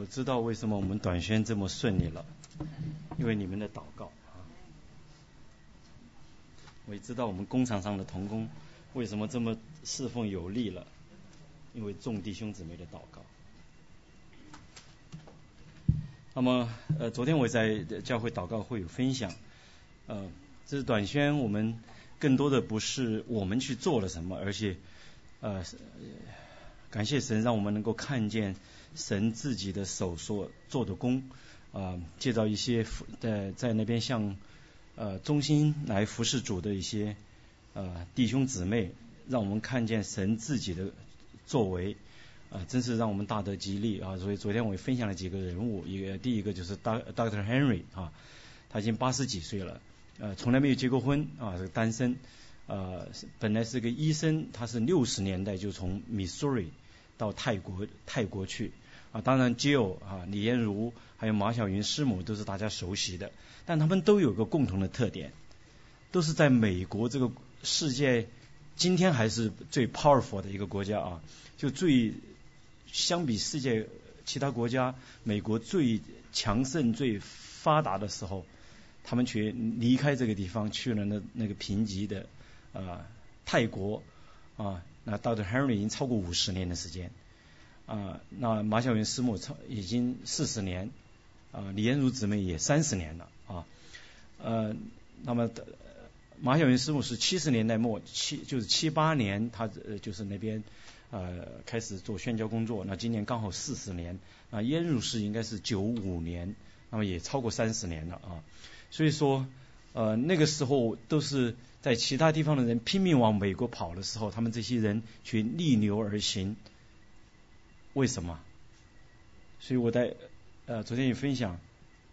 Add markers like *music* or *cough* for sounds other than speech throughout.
我知道为什么我们短宣这么顺利了，因为你们的祷告啊。我也知道我们工厂上的童工为什么这么侍奉有力了，因为众弟兄姊妹的祷告。那么呃，昨天我在教会祷告会有分享，呃，这是短宣，我们更多的不是我们去做了什么，而且呃，感谢神让我们能够看见。神自己的手所做的工啊，介绍一些在在那边向呃中心来服侍主的一些呃弟兄姊妹，让我们看见神自己的作为啊，真是让我们大得激励啊！所以昨天我也分享了几个人物，一个第一个就是 Doctor Henry 啊，他已经八十几岁了，呃，从来没有结过婚啊，是单身，呃，本来是个医生，他是六十年代就从 Missouri 到泰国泰国去。啊，当然，Jill 啊，李艳如还有马晓云师母都是大家熟悉的，但他们都有个共同的特点，都是在美国这个世界今天还是最 powerful 的一个国家啊，就最相比世界其他国家，美国最强盛、最发达的时候，他们却离开这个地方去了那那个贫瘠的啊泰国啊，那到的 Henry 已经超过五十年的时间。啊，那马晓云师母超已经四十年，啊，李延如姊妹也三十年了啊，呃，那么马晓云师母是七十年代末七就是七八年，他就是那边呃开始做宣教工作，那今年刚好四十年，啊，燕如是应该是九五年，那么也超过三十年了啊，所以说呃那个时候都是在其他地方的人拼命往美国跑的时候，他们这些人却逆流而行。为什么？所以我在呃昨天也分享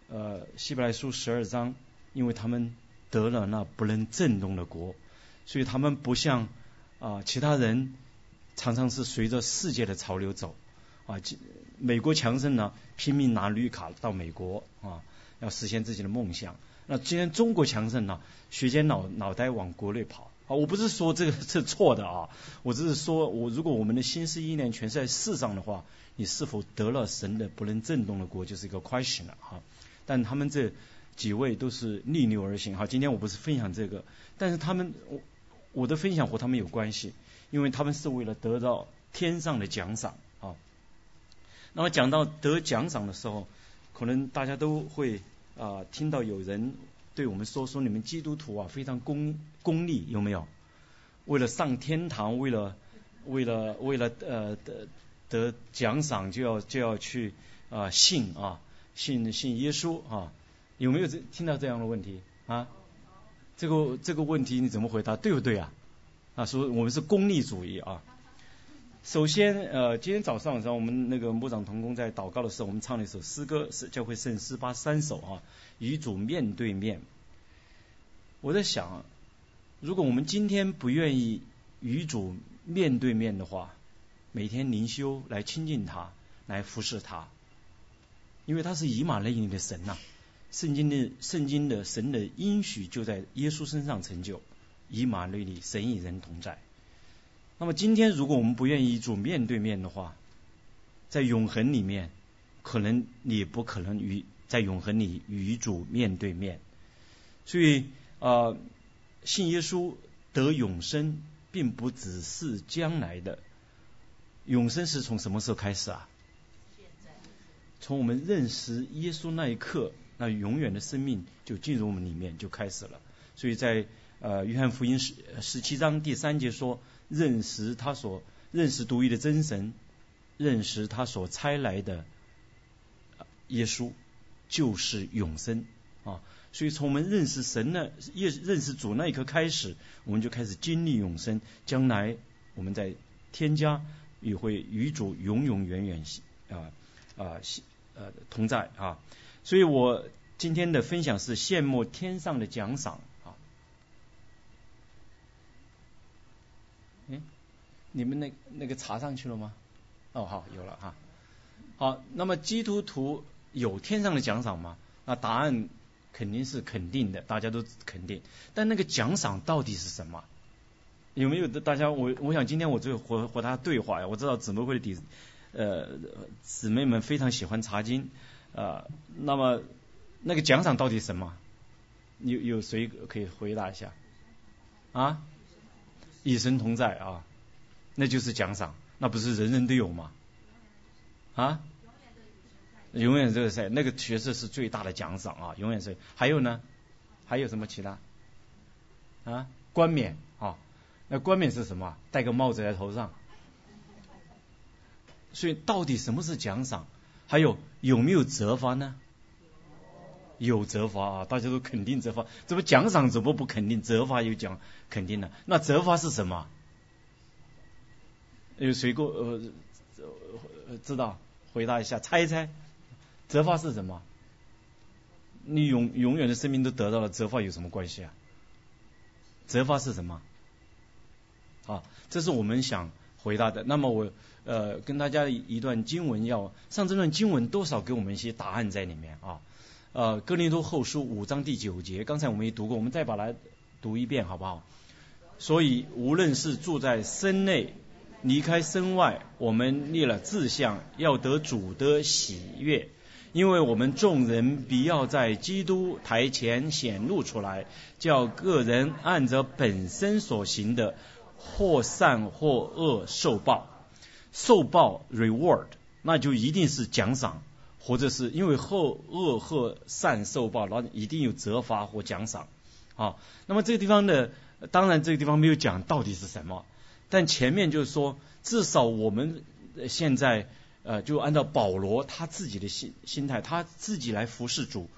呃希伯来书十二章，因为他们得了那不能震动的国，所以他们不像啊其他人常常是随着世界的潮流走啊。美国强盛呢，拼命拿绿卡到美国啊，要实现自己的梦想。那今天中国强盛呢，学尖脑脑袋往国内跑。啊，我不是说这个 *laughs* 是错的啊，我只是说，我如果我们的心思意念全是在世上的话，你是否得了神的不能震动的国，就是一个 question 了哈。但他们这几位都是逆流而行哈。今天我不是分享这个，但是他们我我的分享和他们有关系，因为他们是为了得到天上的奖赏啊。那么讲到得奖赏的时候，可能大家都会啊听到有人。对我们说说你们基督徒啊，非常功功利，有没有？为了上天堂，为了为了为了呃得得奖赏，就要就要去啊信啊信信耶稣啊？有没有这听到这样的问题啊？这个这个问题你怎么回答？对不对啊？啊，说我们是功利主义啊。首先呃，今天早上的时候，我们那个牧长同工在祷告的时候，我们唱了一首诗歌，是教会圣诗八三首啊。与主面对面，我在想，如果我们今天不愿意与主面对面的话，每天灵修来亲近他，来服侍他，因为他是以马内利的神呐。圣经的圣经的神的应许就在耶稣身上成就，以马内利，神与人同在。那么今天如果我们不愿意主面对面的话，在永恒里面，可能你不可能与。在永恒里与主面对面，所以啊，信耶稣得永生，并不只是将来的永生是从什么时候开始啊？从我们认识耶稣那一刻，那永远的生命就进入我们里面就开始了。所以在呃约翰福音十十七章第三节说，认识他所认识独一的真神，认识他所差来的耶稣。就是永生啊！所以从我们认识神呢，认认识主那一刻开始，我们就开始经历永生。将来我们在添加也会与主永永远远啊啊呃同在啊！所以我今天的分享是羡慕天上的奖赏啊！嗯，你们那那个查上去了吗？哦，好，有了哈。好，那么基督徒。有天上的奖赏吗？那答案肯定是肯定的，大家都肯定。但那个奖赏到底是什么？有没有的？大家我我想今天我就和和他对话呀。我知道姊妹会的弟呃姊妹们非常喜欢查经啊，那么那个奖赏到底什么？有有谁可以回答一下？啊？与神同在啊，那就是奖赏，那不是人人都有吗？啊？永远这个赛，那个角色是最大的奖赏啊，永远是。还有呢？还有什么其他？啊？冠冕啊？那冠冕是什么？戴个帽子在头上。所以到底什么是奖赏？还有有没有责罚呢？有责罚啊，大家都肯定责罚，怎么奖赏怎么不肯定？责罚有奖肯定的，那责罚是什么？有谁过呃知道？回答一下，猜一猜，责罚是什么？你永永远的生命都得到了，责罚有什么关系啊？责罚是什么？啊，这是我们想回答的。那么我呃跟大家一段经文，要上这段经文多少给我们一些答案在里面啊。呃，哥林多后书五章第九节，刚才我们也读过，我们再把它读一遍好不好？所以无论是住在身内，离开身外，我们立了志向，要得主的喜悦，因为我们众人必要在基督台前显露出来，叫个人按着本身所行的，或善或恶受报，受报 reward，那就一定是奖赏。或者是因为后恶或善受报，然后一定有责罚或奖赏啊。那么这个地方的，当然这个地方没有讲到底是什么，但前面就是说，至少我们现在呃，就按照保罗他自己的心心态，他自己来服侍主，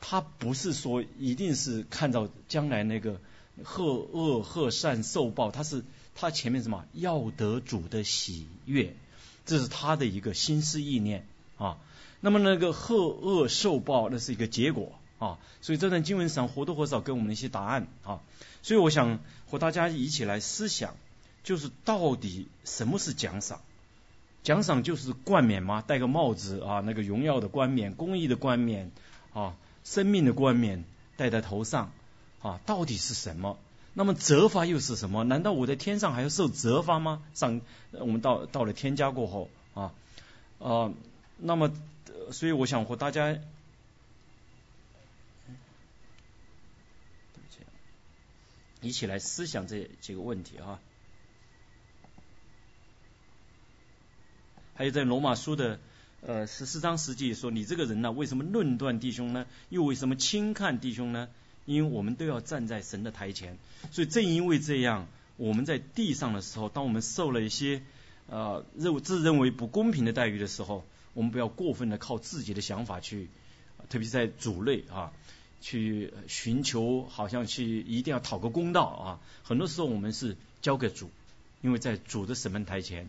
他不是说一定是看到将来那个贺恶贺善受报，他是他前面什么要得主的喜悦，这是他的一个心思意念。啊，那么那个贺恶受报，那是一个结果啊，所以这段经文上或多或少给我们一些答案啊，所以我想和大家一起来思想，就是到底什么是奖赏？奖赏就是冠冕吗？戴个帽子啊，那个荣耀的冠冕、公益的冠冕啊、生命的冠冕戴在头上啊，到底是什么？那么责罚又是什么？难道我在天上还要受责罚吗？上我们到到了天家过后啊啊。那么，所以我想和大家一起来思想这几个问题啊。还有在罗马书的呃十四章十节说：“你这个人呢，为什么论断弟兄呢？又为什么轻看弟兄呢？因为我们都要站在神的台前。所以正因为这样，我们在地上的时候，当我们受了一些呃认自认为不公平的待遇的时候。”我们不要过分的靠自己的想法去，特别是在主内啊，去寻求，好像去一定要讨个公道啊。很多时候我们是交给主，因为在主的审判台前，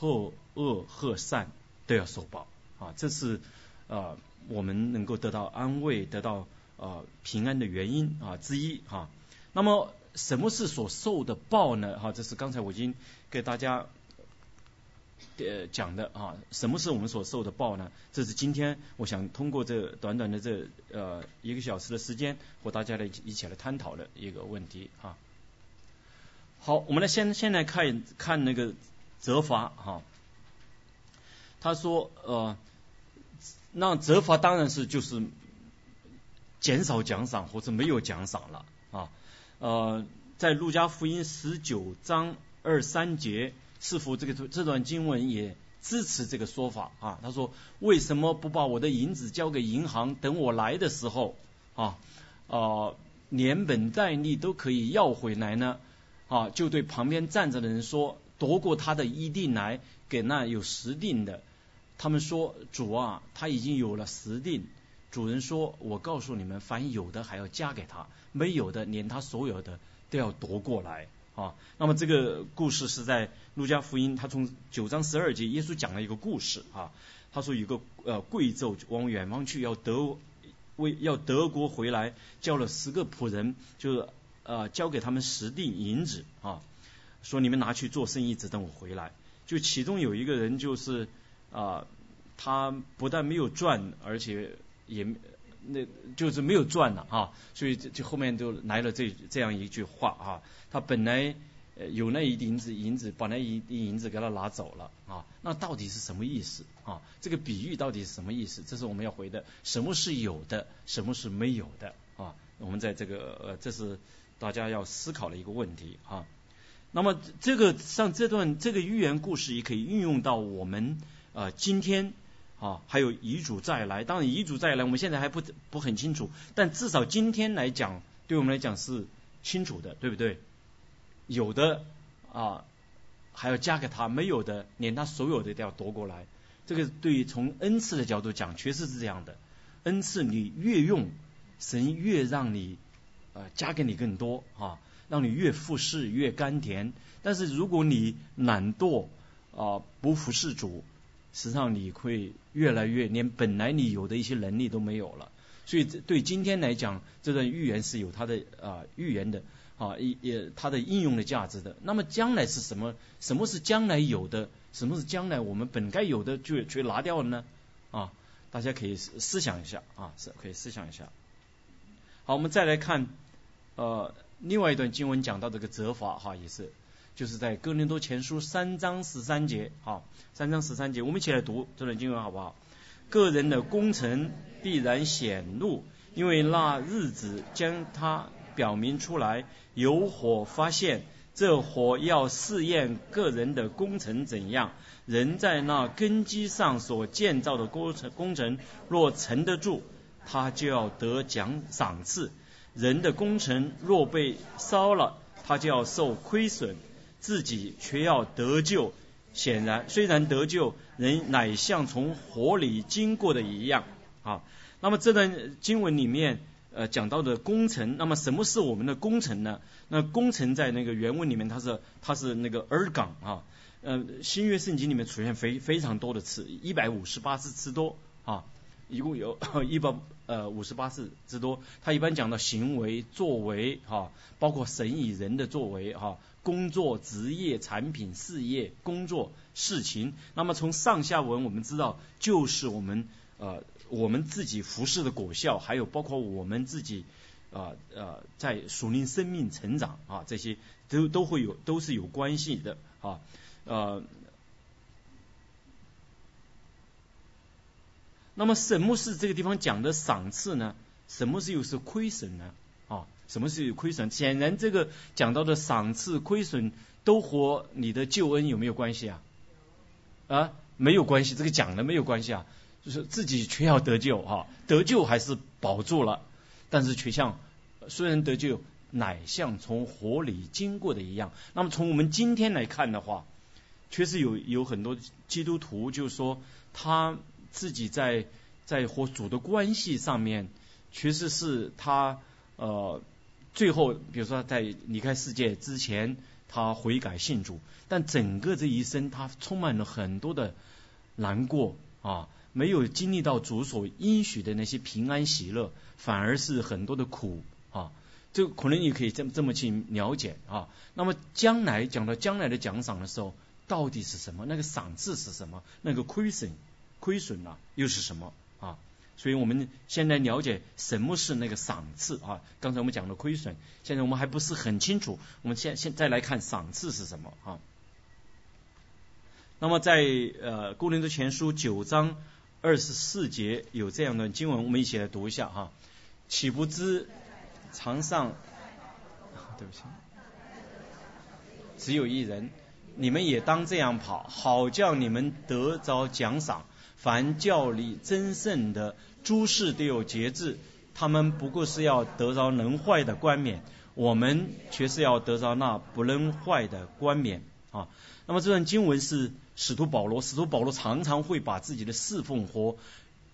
恶恶和善都要受报啊。这是啊我们能够得到安慰、得到啊平安的原因啊之一哈。那么什么是所受的报呢？哈，这是刚才我已经给大家。呃，讲的啊，什么是我们所受的报呢？这是今天我想通过这短短的这呃一个小时的时间，和大家来一起来探讨的一个问题啊。好，我们来先先来看看那个责罚哈。他说呃，那责罚当然是就是减少奖赏或者没有奖赏了啊。呃，在路加福音十九章二三节。似乎这个这段经文也支持这个说法啊。他说：“为什么不把我的银子交给银行，等我来的时候啊啊连本带利都可以要回来呢？”啊，就对旁边站着的人说：“夺过他的一定来，给那有十定的。”他们说：“主啊，他已经有了十定。”主人说：“我告诉你们，凡有的还要加给他，没有的连他所有的都要夺过来。”啊，那么这个故事是在路加福音，他从九章十二节，耶稣讲了一个故事啊。他说有个呃贵胄往远方去，要德为要德国回来，叫了十个仆人，就是呃交给他们十锭银子啊，说你们拿去做生意，只等我回来。就其中有一个人就是啊，他不但没有赚，而且也那就是没有赚了啊，所以就后面就来了这这样一句话啊。他本来有那一银子银子把那一锭银子给他拿走了啊，那到底是什么意思啊？这个比喻到底是什么意思？这是我们要回的，什么是有的，什么是没有的啊？我们在这个呃，这是大家要思考的一个问题啊。那么这个像这段这个寓言故事也可以运用到我们呃今天啊，还有遗嘱再来。当然遗嘱再来，我们现在还不不很清楚，但至少今天来讲，对我们来讲是清楚的，对不对？有的啊还要加给他，没有的连他所有的都要夺过来。这个对于从恩赐的角度讲，确实是这样的。恩赐你越用，神越让你呃加给你更多啊。让你越服侍越甘甜，但是如果你懒惰啊不服侍主，实际上你会越来越连本来你有的一些能力都没有了。所以对今天来讲，这段预言是有它的啊预言的啊也它的应用的价值的。那么将来是什么？什么是将来有的？什么是将来我们本该有的就却拿掉了呢？啊，大家可以思想一下啊，是可以思想一下。好，我们再来看呃。另外一段经文讲到这个责罚哈，也是就是在哥林多前书三章十三节好，三章十三节，我们一起来读这段经文好不好？个人的功臣必然显露，因为那日子将它表明出来，有火发现，这火要试验个人的工程怎样。人在那根基上所建造的工程工程若沉得住，他就要得奖赏赐。人的工程若被烧了，他就要受亏损，自己却要得救。显然，虽然得救，人乃像从火里经过的一样。啊，那么这段经文里面呃讲到的工程，那么什么是我们的工程呢？那工程在那个原文里面，它是它是那个尔港啊，呃新约圣经里面出现非非常多的次，一百五十八次之多啊。一共有 *coughs* 一百呃五十八字之多，他一般讲到行为、作为哈，包括神与人的作为哈，工作、职业、产品、事业、工作、事情。那么从上下文我们知道，就是我们呃我们自己服饰的果效，还有包括我们自己啊呃在属灵生命成长啊这些都都会有都是有关系的啊呃。那么什么是这个地方讲的赏赐呢？什么是又是亏损呢？什么是亏损？显然这个讲到的赏赐、亏损都和你的救恩有没有关系啊？啊，没有关系，这个讲的没有关系啊，就是自己却要得救哈，得救还是保住了，但是却像虽然得救，乃像从火里经过的一样。那么从我们今天来看的话，确实有有很多基督徒就是说他。自己在在和主的关系上面，确实是他呃最后，比如说在离开世界之前，他悔改信主，但整个这一生他充满了很多的难过啊，没有经历到主所应许的那些平安喜乐，反而是很多的苦啊，这可能你可以这么这么去了解啊。那么将来讲到将来的奖赏的时候，到底是什么？那个赏赐是什么？那个亏损？亏损了又是什么？所以我们现在了解什么是那个赏赐啊？刚才我们讲的亏损，现在我们还不是很清楚。我们现现再来看赏赐是什么啊？那么在呃《公林的前书》九章二十四节有这样的经文，我们一起来读一下哈。岂不知场上 *laughs* 对不起，只有一人，你们也当这样跑，好叫你们得着奖赏。凡教理真圣的诸事都有节制，他们不过是要得着能坏的冠冕，我们却是要得着那不能坏的冠冕啊。那么这段经文是使徒保罗，使徒保罗常常会把自己的侍奉和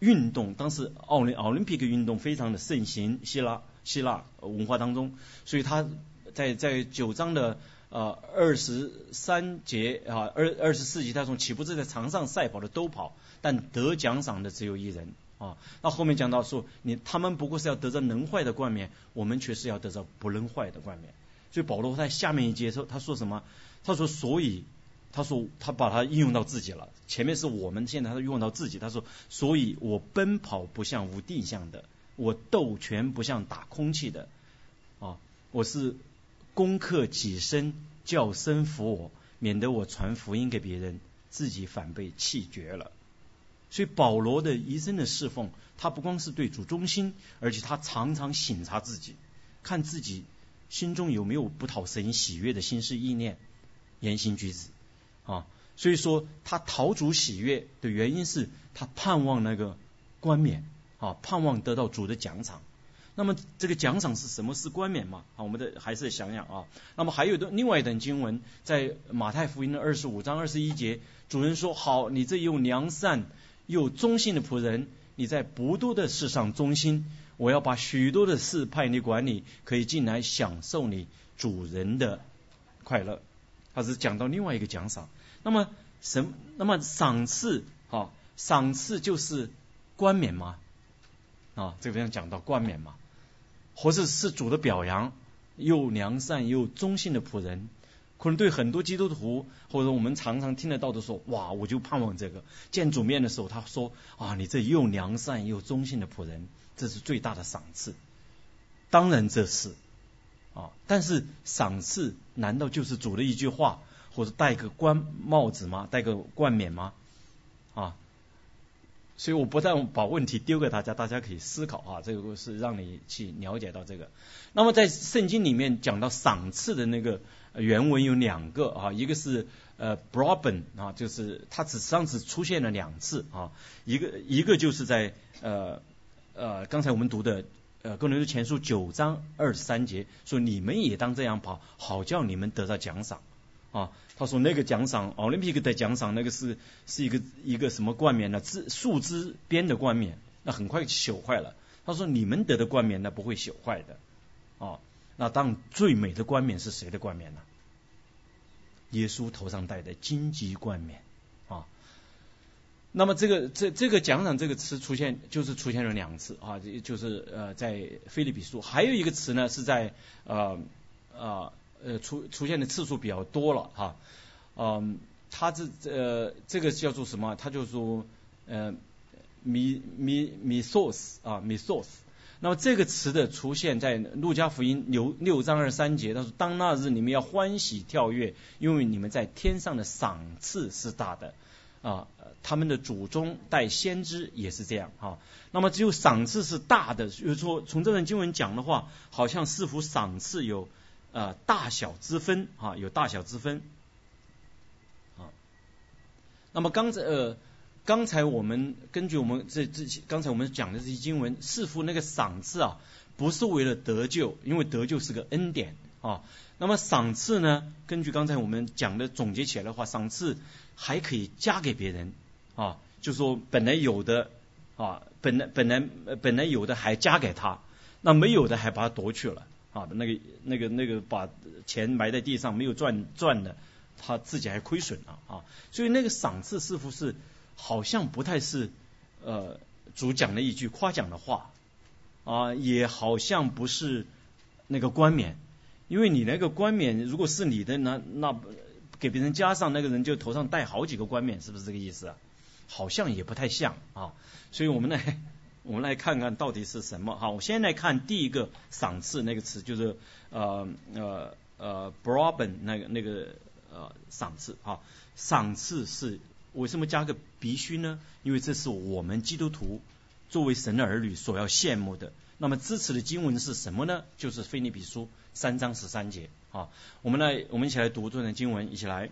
运动，当时奥林奥林匹克运动非常的盛行，希腊希腊文化当中，所以他在在九章的。呃，二十三节啊，二二十四节，他从起步是在场上赛跑的都跑，但得奖赏的只有一人啊。那后面讲到说，你他们不过是要得着能坏的冠冕，我们却是要得着不能坏的冠冕。所以保罗在下面一节说，他说什么？他说，所以他说他把它应用到自己了。前面是我们，现在他用到自己。他说，所以我奔跑不像无定向的，我斗拳不像打空气的啊，我是。攻克己身，叫声服我，免得我传福音给别人，自己反被弃绝了。所以保罗的一生的侍奉，他不光是对主忠心，而且他常常省察自己，看自己心中有没有不讨神喜悦的心思意念、言行举止啊。所以说他讨主喜悦的原因是他盼望那个冠冕啊，盼望得到主的奖赏。那么这个奖赏是什么？是冠冕嘛？啊，我们的还是想想啊。那么还有的另外一段经文，在马太福音的二十五章二十一节，主人说：“好，你这又良善。”又忠心的仆人，你在不多的事上忠心，我要把许多的事派你管理，可以进来享受你主人的快乐。他是讲到另外一个奖赏。那么什？那么赏赐啊，赏赐就是冠冕吗？啊，这边讲到冠冕嘛，或者是主的表扬，又良善又忠信的仆人。可能对很多基督徒，或者我们常常听得到的说，哇，我就盼望这个见主面的时候，他说啊，你这又良善又忠信的仆人，这是最大的赏赐。当然这是啊，但是赏赐难道就是主的一句话，或者戴个冠帽子吗？戴个冠冕吗？啊？所以我不但把问题丢给大家，大家可以思考啊，这个是让你去了解到这个。那么在圣经里面讲到赏赐的那个。原文有两个啊，一个是呃 b r o b e n 啊，就是它只上只出现了两次啊，一个一个就是在呃呃刚才我们读的呃哥林多前书九章二十三节说你们也当这样跑，好叫你们得到奖赏啊。他说那个奖赏奥林匹克的奖赏那个是是一个一个什么冠冕呢？枝树枝编的冠冕，那很快朽坏了。他说你们得的冠冕那不会朽坏的啊。那当最美的冠冕是谁的冠冕呢？耶稣头上戴的荆棘冠冕啊。那么这个这这个奖赏这个词出现就是出现了两次啊，就是呃在菲利比书，还有一个词呢是在呃呃呃出出现的次数比较多了哈。嗯，它这呃这个叫做什么？它就说呃米米米 source 啊米 source。那么这个词的出现在路加福音六六章二十三节，他说：“当那日你们要欢喜跳跃，因为你们在天上的赏赐是大的。”啊，他们的祖宗带先知也是这样啊。那么只有赏赐是大的，就是说从这段经文讲的话，好像似乎赏赐有呃大小之分啊，有大小之分。啊，那么刚才呃。刚才我们根据我们这这刚才我们讲的这些经文，似乎那个赏赐啊，不是为了得救，因为得救是个恩典啊。那么赏赐呢，根据刚才我们讲的总结起来的话，赏赐还可以加给别人啊，就说本来有的啊，本来本来本来有的还加给他，那没有的还把他夺去了啊，那个那个那个把钱埋在地上没有赚赚的，他自己还亏损了啊。所以那个赏赐似乎是。好像不太是呃主讲的一句夸奖的话啊，也好像不是那个冠冕，因为你那个冠冕如果是你的，那那给别人加上那个人就头上戴好几个冠冕，是不是这个意思？好像也不太像啊，所以我们呢我们来看看到底是什么哈。我先来看第一个赏赐那个词，就是呃呃呃 b r o b e n 那个那个呃赏赐哈，赏赐是。为什么加个必须呢？因为这是我们基督徒作为神的儿女所要羡慕的。那么支持的经文是什么呢？就是腓立比书三章十三节啊。我们来，我们一起来读这段经文，一起来。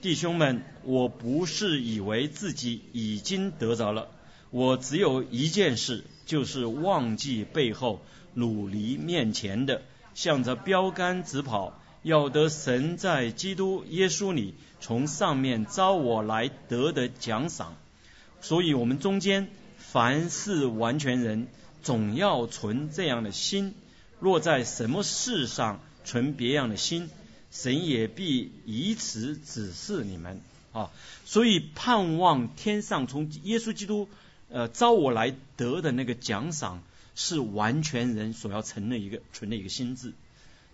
弟兄们，我不是以为自己已经得着了，我只有一件事，就是忘记背后，努力面前的，向着标杆直跑。要得神在基督耶稣里从上面招我来得的奖赏，所以我们中间凡是完全人，总要存这样的心；若在什么事上存别样的心，神也必以此指示你们啊。所以盼望天上从耶稣基督呃招我来得的那个奖赏，是完全人所要存的一个存的一个心智。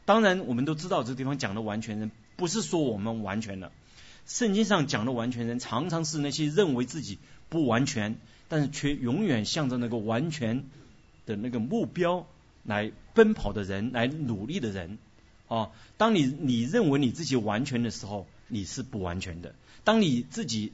当然，我们都知道这个地方讲的完全人，不是说我们完全了。圣经上讲的完全人，常常是那些认为自己不完全，但是却永远向着那个完全的那个目标来奔跑的人，来努力的人啊。当你你认为你自己完全的时候，你是不完全的；当你自己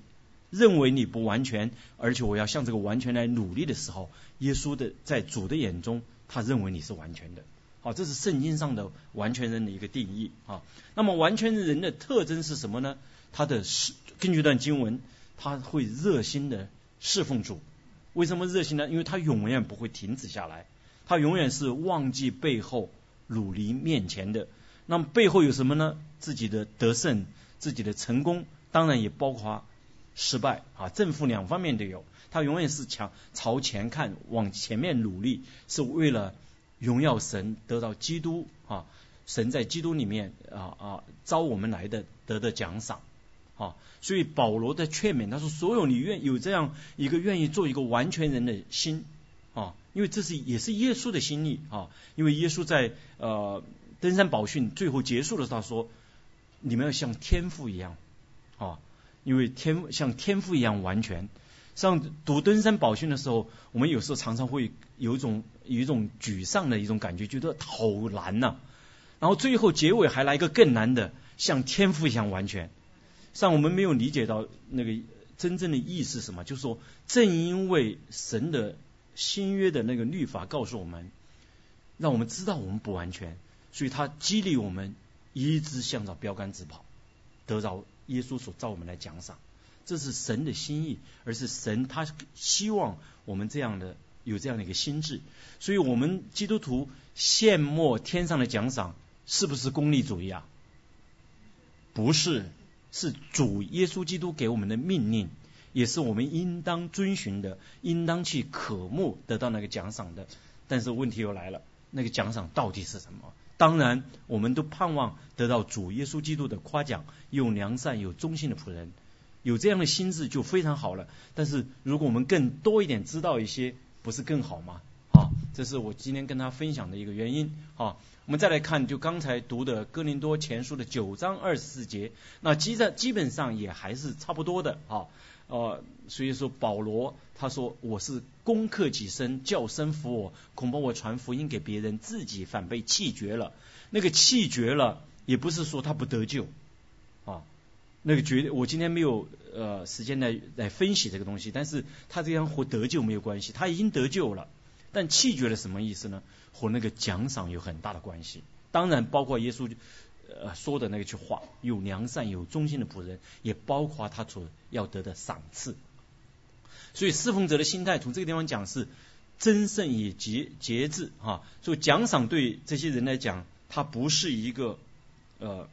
认为你不完全，而且我要向这个完全来努力的时候，耶稣的在主的眼中，他认为你是完全的。好，这是圣经上的完全人的一个定义啊。那么完全人的特征是什么呢？他的是根据一段经文，他会热心的侍奉主。为什么热心呢？因为他永远不会停止下来，他永远是忘记背后，努力面前的。那么背后有什么呢？自己的得胜，自己的成功，当然也包括失败啊，正负两方面都有。他永远是强朝前看，往前面努力，是为了。荣耀神得到基督啊，神在基督里面啊啊招我们来的得的奖赏啊，所以保罗的劝勉他说：所有你愿有这样一个愿意做一个完全人的心啊，因为这是也是耶稣的心意啊，因为耶稣在呃登山宝训最后结束的时候他说：你们要像天父一样啊，因为天像天赋一样完全。像读登山宝训的时候，我们有时候常常会有一种有一种沮丧的一种感觉，觉得好难呐。然后最后结尾还来一个更难的，像天赋一样完全。像我们没有理解到那个真正的意思是什么，就是说，正因为神的新约的那个律法告诉我们，让我们知道我们不完全，所以他激励我们一直向着标杆直跑，得到耶稣所召我们来奖赏。这是神的心意，而是神他希望我们这样的有这样的一个心智，所以我们基督徒羡慕天上的奖赏，是不是功利主义啊？不是，是主耶稣基督给我们的命令，也是我们应当遵循的，应当去渴慕得到那个奖赏的。但是问题又来了，那个奖赏到底是什么？当然，我们都盼望得到主耶稣基督的夸奖，有良善、有忠心的仆人。有这样的心智就非常好了，但是如果我们更多一点知道一些，不是更好吗？好，这是我今天跟他分享的一个原因。好，我们再来看，就刚才读的哥林多前书的九章二十四节，那基在基本上也还是差不多的。啊哦，所以说保罗他说我是攻克己身，叫身服我，恐怕我传福音给别人，自己反被弃绝了。那个弃绝了，也不是说他不得救。啊那个绝，我今天没有呃时间来来分析这个东西，但是他这样和得救没有关系，他已经得救了，但弃绝了什么意思呢？和那个奖赏有很大的关系。当然，包括耶稣呃说的那句话，有良善有忠心的仆人，也包括他所要得的赏赐。所以侍奉者的心态，从这个地方讲是真圣以节节制哈。所以奖赏对这些人来讲，它不是一个呃。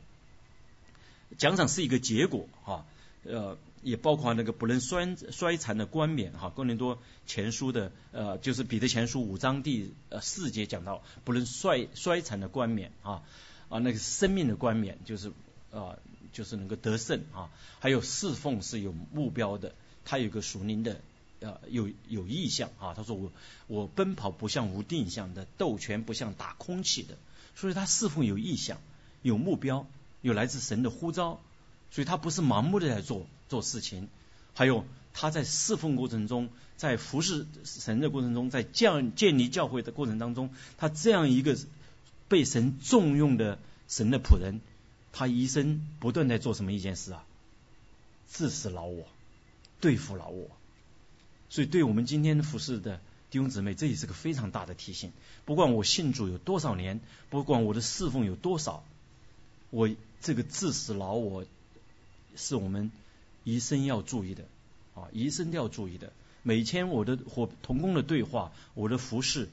奖赏是一个结果哈，呃，也包括那个不能衰衰残的冠冕哈。哥林多前书的呃，就是彼得前书五章第呃四节讲到不能衰衰残的冠冕啊啊，那个生命的冠冕就是啊，就是能够得胜啊。还有侍奉是有目标的，他有个属灵的呃有有意向啊。他说我我奔跑不像无定向的，斗拳不像打空气的，所以他侍奉有意向有目标。有来自神的呼召，所以他不是盲目的在做做事情。还有他在侍奉过程中，在服侍神的过程中，在建建立教会的过程当中，他这样一个被神重用的神的仆人，他一生不断在做什么一件事啊？致死老我，对付老我。所以对我们今天服侍的弟兄姊妹，这也是个非常大的提醒。不管我信主有多少年，不管我的侍奉有多少，我。这个致死老我，是我们一生要注意的啊，一生都要注意的。每天我的和同工的对话，我的服侍，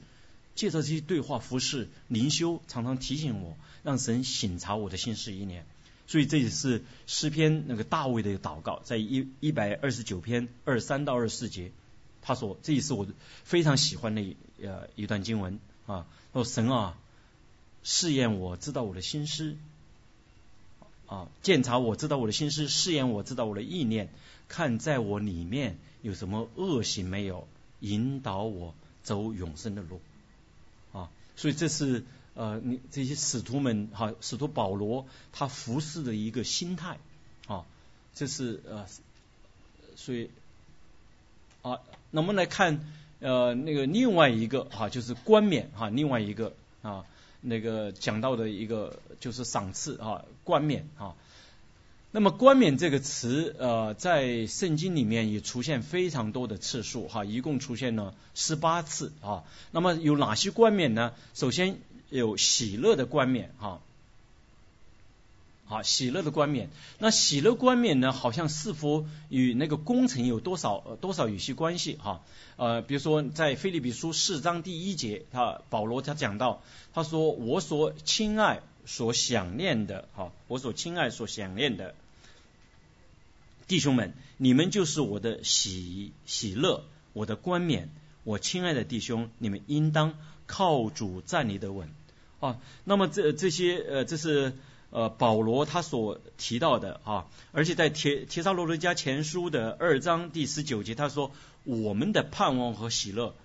借着这些对话服饰灵修，常常提醒我，让神省察我的心事意念。所以这也是诗篇那个大卫的祷告，在一一百二十九篇二三到二四节，他说这也是我非常喜欢的一呃一段经文啊。他说神啊，试验我知道我的心思。啊，检查我知道我的心思，试验我知道我的意念，看在我里面有什么恶行没有，引导我走永生的路。所以这是呃，你这些使徒们哈，使徒保罗他服侍的一个心态啊，这是呃，所以啊，那我们来看呃那个另外一个哈，就是冠冕哈，另外一个啊。那个讲到的一个就是赏赐啊，冠冕啊。那么冠冕这个词，呃，在圣经里面也出现非常多的次数哈，一共出现了十八次啊。那么有哪些冠冕呢？首先有喜乐的冠冕哈。好，喜乐的冠冕。那喜乐冠冕呢？好像似乎与那个工程有多少多少有些关系哈？呃，比如说在菲利比书四章第一节，他保罗他讲到，他说我所亲爱、所想念的，哈，我所亲爱、所想念的弟兄们，你们就是我的喜喜乐，我的冠冕，我亲爱的弟兄，你们应当靠主站立的稳啊。那么这这些呃，这是。呃，保罗他所提到的啊，而且在帖帖撒罗尼迦前书的二章第十九节，他说我们的盼望和喜乐，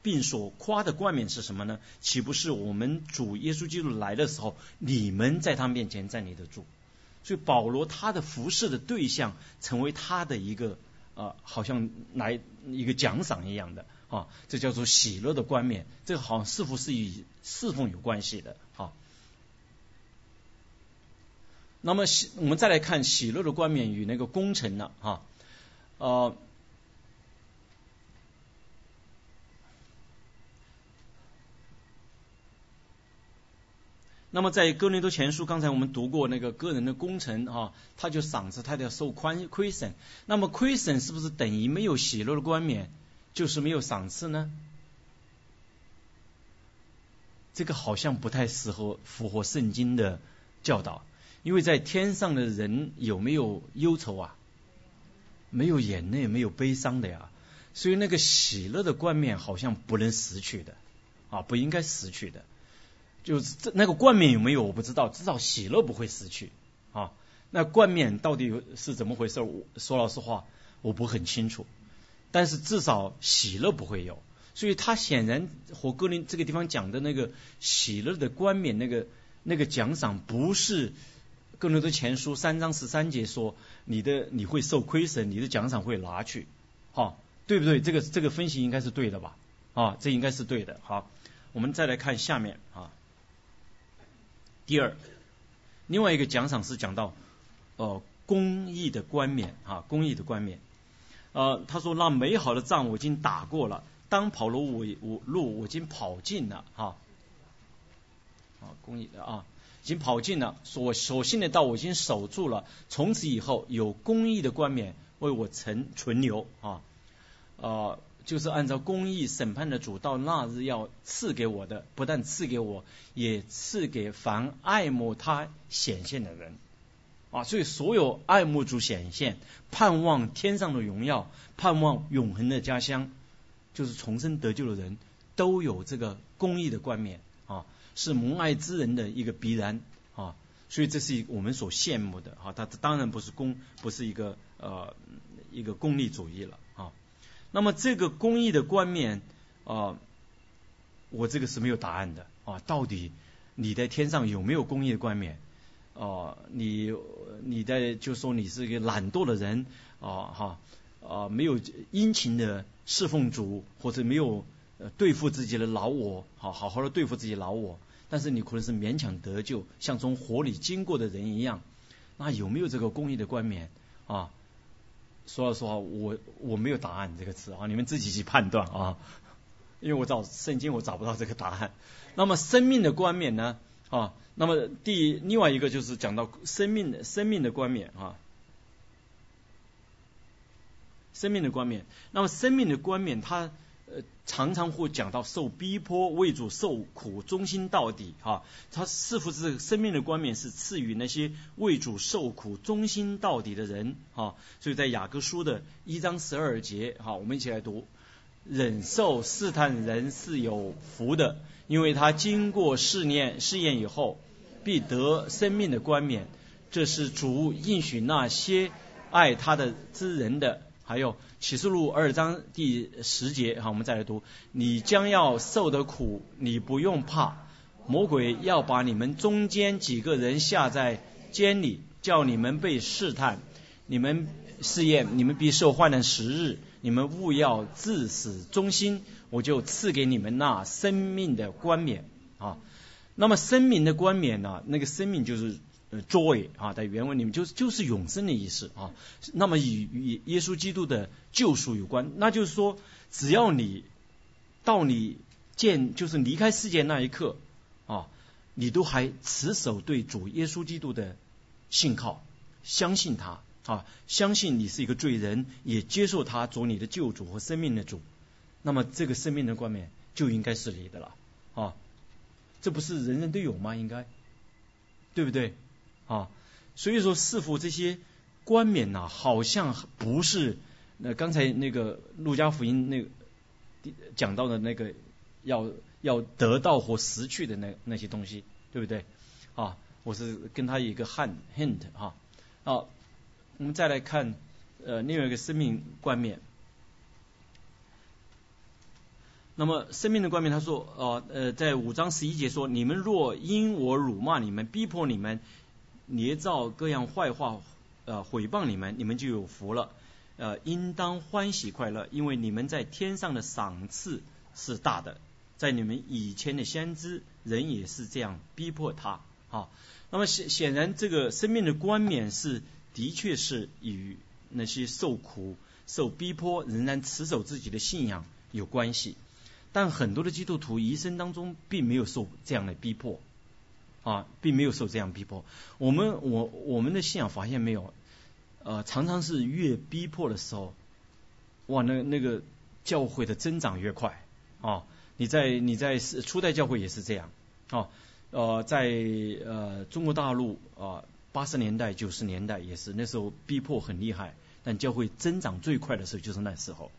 并所夸的冠冕是什么呢？岂不是我们主耶稣基督来的时候，你们在他面前站立得住？所以保罗他的服侍的对象，成为他的一个啊，好像来一个奖赏一样的啊，这叫做喜乐的冠冕，这个好像似乎是与侍奉有关系的啊。那么喜，我们再来看喜乐的冠冕与那个工程了啊，呃，那么在哥林多前书，刚才我们读过那个个人的工程啊，他就赏赐他要受宽亏损，那么亏损是不是等于没有喜乐的冠冕，就是没有赏赐呢？这个好像不太适合符合圣经的教导。因为在天上的人有没有忧愁啊？没有眼泪，没有悲伤的呀。所以那个喜乐的冠冕好像不能失去的啊，不应该失去的。就是这那个冠冕有没有我不知道，至少喜乐不会失去啊。那冠冕到底是怎么回事？我说老实话，我不很清楚。但是至少喜乐不会有。所以他显然和格林这个地方讲的那个喜乐的冠冕，那个那个奖赏不是。更多的前书三章十三节说，你的你会受亏损，你的奖赏会拿去，啊，对不对？这个这个分析应该是对的吧？啊，这应该是对的。好，我们再来看下面啊。第二，另外一个奖赏是讲到，呃，公益的冠冕啊，公益的冠冕。呃，他说那美好的仗我已经打过了，当跑了我我路我已经跑尽了哈。啊，公益的啊。已经跑尽了，所所信的道我已经守住了。从此以后，有公益的冠冕为我存存留啊，呃，就是按照公义审判的主到那日要赐给我的，不但赐给我，也赐给凡爱慕他显现的人啊。所以，所有爱慕主显现、盼望天上的荣耀、盼望永恒的家乡，就是重生得救的人，都有这个公义的冠冕啊。是蒙爱之人的一个必然啊，所以这是我们所羡慕的啊。它当然不是公，不是一个呃一个功利主义了啊。那么这个公益的冠冕啊，我这个是没有答案的啊。到底你在天上有没有公益的冠冕啊？你你在就说你是一个懒惰的人啊哈啊，没有殷勤的侍奉主，或者没有对付自己的老我，好好好的对付自己老我。但是你可能是勉强得救，像从火里经过的人一样，那有没有这个公益的冠冕啊？说实话，我我没有答案这个词啊，你们自己去判断啊，因为我找圣经我找不到这个答案。那么生命的冠冕呢？啊，那么第另外一个就是讲到生命的生命的冠冕啊，生命的冠冕。那么生命的冠冕它。常常会讲到受逼迫为主受苦忠心到底哈，他似乎是生命的冠冕是赐予那些为主受苦忠心到底的人哈，所以在雅各书的一章十二节哈，我们一起来读，忍受试探人是有福的，因为他经过试验试验以后，必得生命的冠冕，这是主应许那些爱他的之人的。还有启示录二章第十节，好，我们再来读：你将要受的苦，你不用怕。魔鬼要把你们中间几个人下在监里，叫你们被试探。你们试验，你们必受患难十日。你们勿要至死忠心，我就赐给你们那生命的冠冕啊。那么生命的冠冕呢？那个生命就是 joy 啊，在原文里面就是就是永生的意思啊。那么与与耶稣基督的救赎有关，那就是说，只要你到你见就是离开世界那一刻啊，你都还持守对主耶稣基督的信靠，相信他啊，相信你是一个罪人，也接受他做你的救主和生命的主，那么这个生命的冠冕就应该是你的了啊。这不是人人都有吗？应该，对不对？啊，所以说，似乎这些冠冕呐，好像不是那刚才那个路加福音那个讲到的那个要要得到或失去的那那些东西，对不对？啊，我是跟他一个 hint hint 哈。好，我们再来看呃另外一个生命冠冕。那么生命的冠冕，他说，呃呃，在五章十一节说，你们若因我辱骂你们、逼迫你们、捏造各样坏话、呃毁谤你们，你们就有福了，呃，应当欢喜快乐，因为你们在天上的赏赐是大的。在你们以前的先知人也是这样逼迫他，啊，那么显显然这个生命的冠冕是的确是与那些受苦、受逼迫仍然持守自己的信仰有关系。但很多的基督徒一生当中并没有受这样的逼迫啊，并没有受这样逼迫。我们我我们的信仰发现没有，呃，常常是越逼迫的时候，哇，那那个教会的增长越快啊。你在你在初代教会也是这样啊，呃，在呃中国大陆啊八十年代九十年代也是那时候逼迫很厉害，但教会增长最快的时候就是那时候。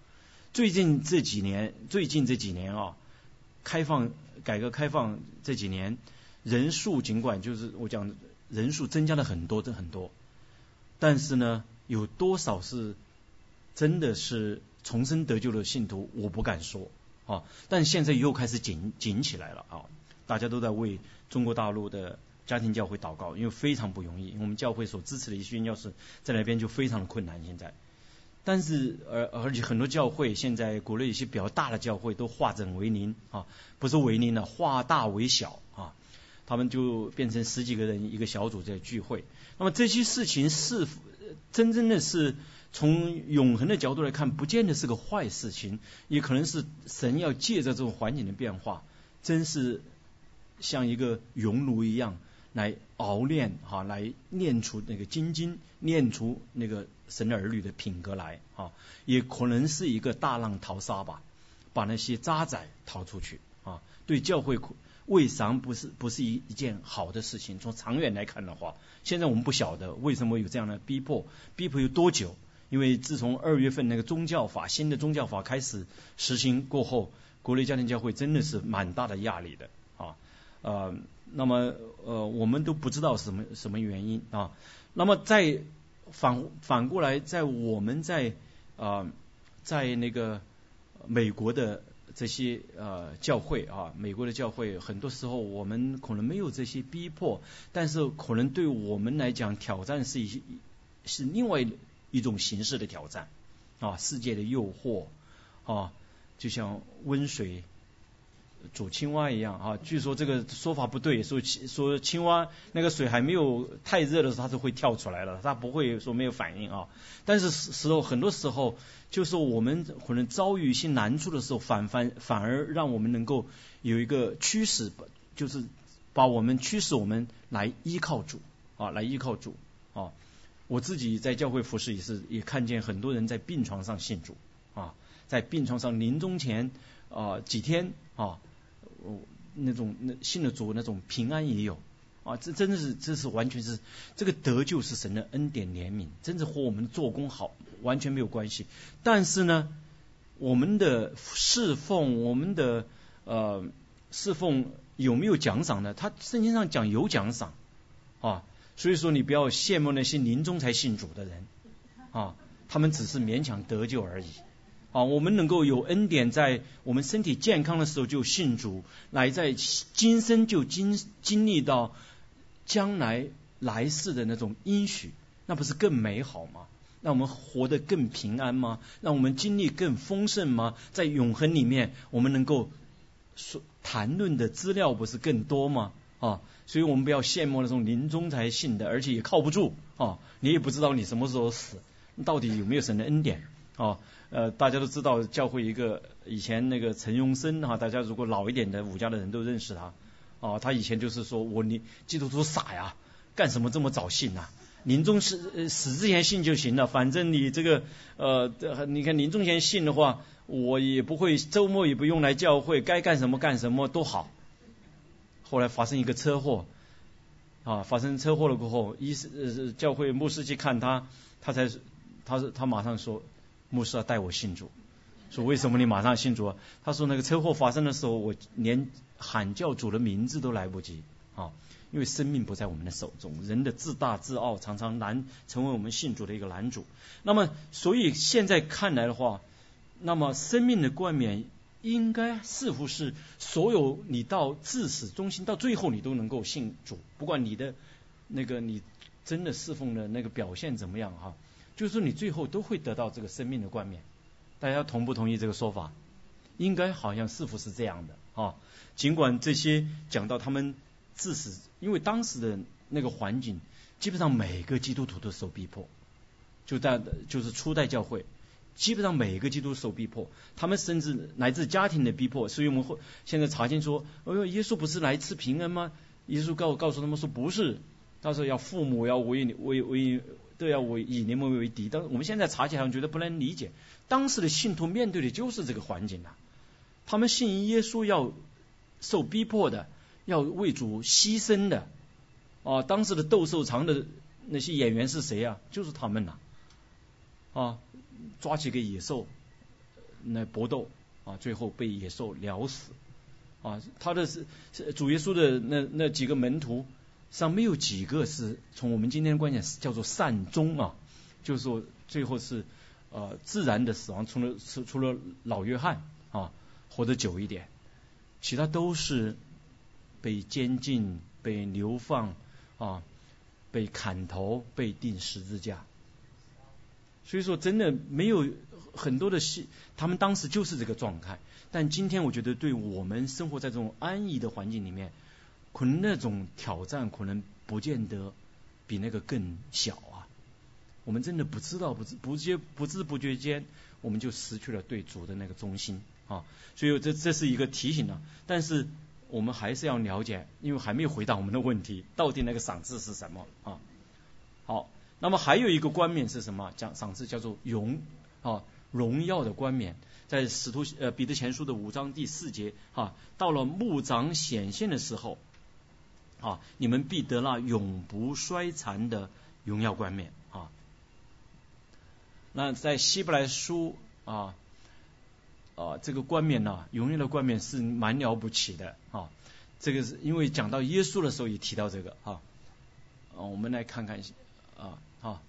最近这几年，最近这几年啊，开放改革开放这几年，人数尽管就是我讲人数增加了很多，的很多，但是呢，有多少是真的是重生得救的信徒，我不敢说啊。但现在又开始紧紧起来了啊！大家都在为中国大陆的家庭教会祷告，因为非常不容易。我们教会所支持的一些教士在那边就非常的困难，现在。但是，而而且很多教会现在国内一些比较大的教会都化整为零啊，不是为零了，化大为小啊，他们就变成十几个人一个小组在聚会。那么这些事情是真正的是从永恒的角度来看，不见得是个坏事情，也可能是神要借着这种环境的变化，真是像一个熔炉一样。来熬炼哈，来炼出那个精金，炼出那个神的儿女的品格来啊，也可能是一个大浪淘沙吧，把那些渣滓淘出去啊。对教会未尝不是不是一一件好的事情。从长远来看的话，现在我们不晓得为什么有这样的逼迫，逼迫有多久？因为自从二月份那个宗教法新的宗教法开始实行过后，国内家庭教会真的是蛮大的压力的啊，呃。那么呃，我们都不知道什么什么原因啊。那么在反反过来，在我们在啊，在那个美国的这些呃教会啊，美国的教会，很多时候我们可能没有这些逼迫，但是可能对我们来讲，挑战是一是另外一种形式的挑战啊，世界的诱惑啊，就像温水。煮青蛙一样啊，据说这个说法不对，说说青蛙那个水还没有太热的时候，它就会跳出来了，它不会说没有反应啊。但是时候很多时候，就是我们可能遭遇一些难处的时候，反反反而让我们能够有一个驱使，就是把我们驱使我们来依靠主啊，来依靠主啊。我自己在教会服侍也是，也看见很多人在病床上信主啊，在病床上临终前啊几天啊。哦，那种那信的主那种平安也有啊，这真的是这是完全是这个得救是神的恩典怜悯，真的和我们做工好完全没有关系。但是呢，我们的侍奉，我们的呃侍奉有没有奖赏呢？他圣经上讲有奖赏啊，所以说你不要羡慕那些临终才信主的人啊，他们只是勉强得救而已。啊，我们能够有恩典，在我们身体健康的时候就信主，来在今生就经经历到将来来世的那种应许，那不是更美好吗？让我们活得更平安吗？让我们经历更丰盛吗？在永恒里面，我们能够说谈论的资料不是更多吗？啊，所以我们不要羡慕那种临终才信的，而且也靠不住啊，你也不知道你什么时候死，到底有没有神的恩典啊？呃，大家都知道教会一个以前那个陈永生哈，大家如果老一点的武家的人都认识他啊，他以前就是说我你基督徒傻呀，干什么这么早信呐？临终死死之前信就行了，反正你这个呃，你看临终前信的话，我也不会周末也不用来教会，该干什么干什么都好。后来发生一个车祸啊，发生车祸了过后，医师教会牧师去看他，他才他是他马上说，牧师要带我信主，说为什么你马上信主啊？他说那个车祸发生的时候，我连喊叫主的名字都来不及啊。因为生命不在我们的手中，人的自大自傲常常难成为我们信主的一个拦阻。那么，所以现在看来的话，那么生命的冠冕应该似乎是所有你到至始忠心到最后你都能够信主，不管你的那个你真的侍奉的那个表现怎么样哈，就是你最后都会得到这个生命的冠冕。大家同不同意这个说法？应该好像似乎是这样的啊。尽管这些讲到他们。致使，因为当时的那个环境，基本上每个基督徒都受逼迫，就在就是初代教会，基本上每个基督徒受逼迫，他们甚至来自家庭的逼迫。所以我们会现在查经说，哎呦，耶稣不是来赐平安吗？耶稣告告诉他们说不是，他说要父母要为你为为都要为以你们为敌。但我们现在查起来我觉得不能理解，当时的信徒面对的就是这个环境呐，他们信耶稣要受逼迫的。要为主牺牲的啊！当时的斗兽场的那些演员是谁啊？就是他们呐！啊，抓起个野兽来搏斗啊，最后被野兽咬死啊！他的是主耶稣的那那几个门徒上没有几个是从我们今天的观点叫做善终啊，就是说最后是呃自然的死亡，除了除了老约翰啊活得久一点，其他都是。被监禁、被流放啊，被砍头、被钉十字架。所以说，真的没有很多的戏，他们当时就是这个状态。但今天，我觉得对我们生活在这种安逸的环境里面，可能那种挑战可能不见得比那个更小啊。我们真的不知道，不知不觉不知不觉间，我们就失去了对主的那个忠心啊。所以这这是一个提醒啊。但是。我们还是要了解，因为还没有回答我们的问题，到底那个赏赐是什么啊？好，那么还有一个冠冕是什么？讲赏赐叫做荣啊，荣耀的冠冕，在使徒呃彼得前书的五章第四节啊，到了牧长显现的时候啊，你们必得那永不衰残的荣耀冠冕啊。那在希伯来书啊。啊，这个冠冕呢，永远的冠冕是蛮了不起的啊。这个是因为讲到耶稣的时候也提到这个啊。啊，我们来看看啊，好，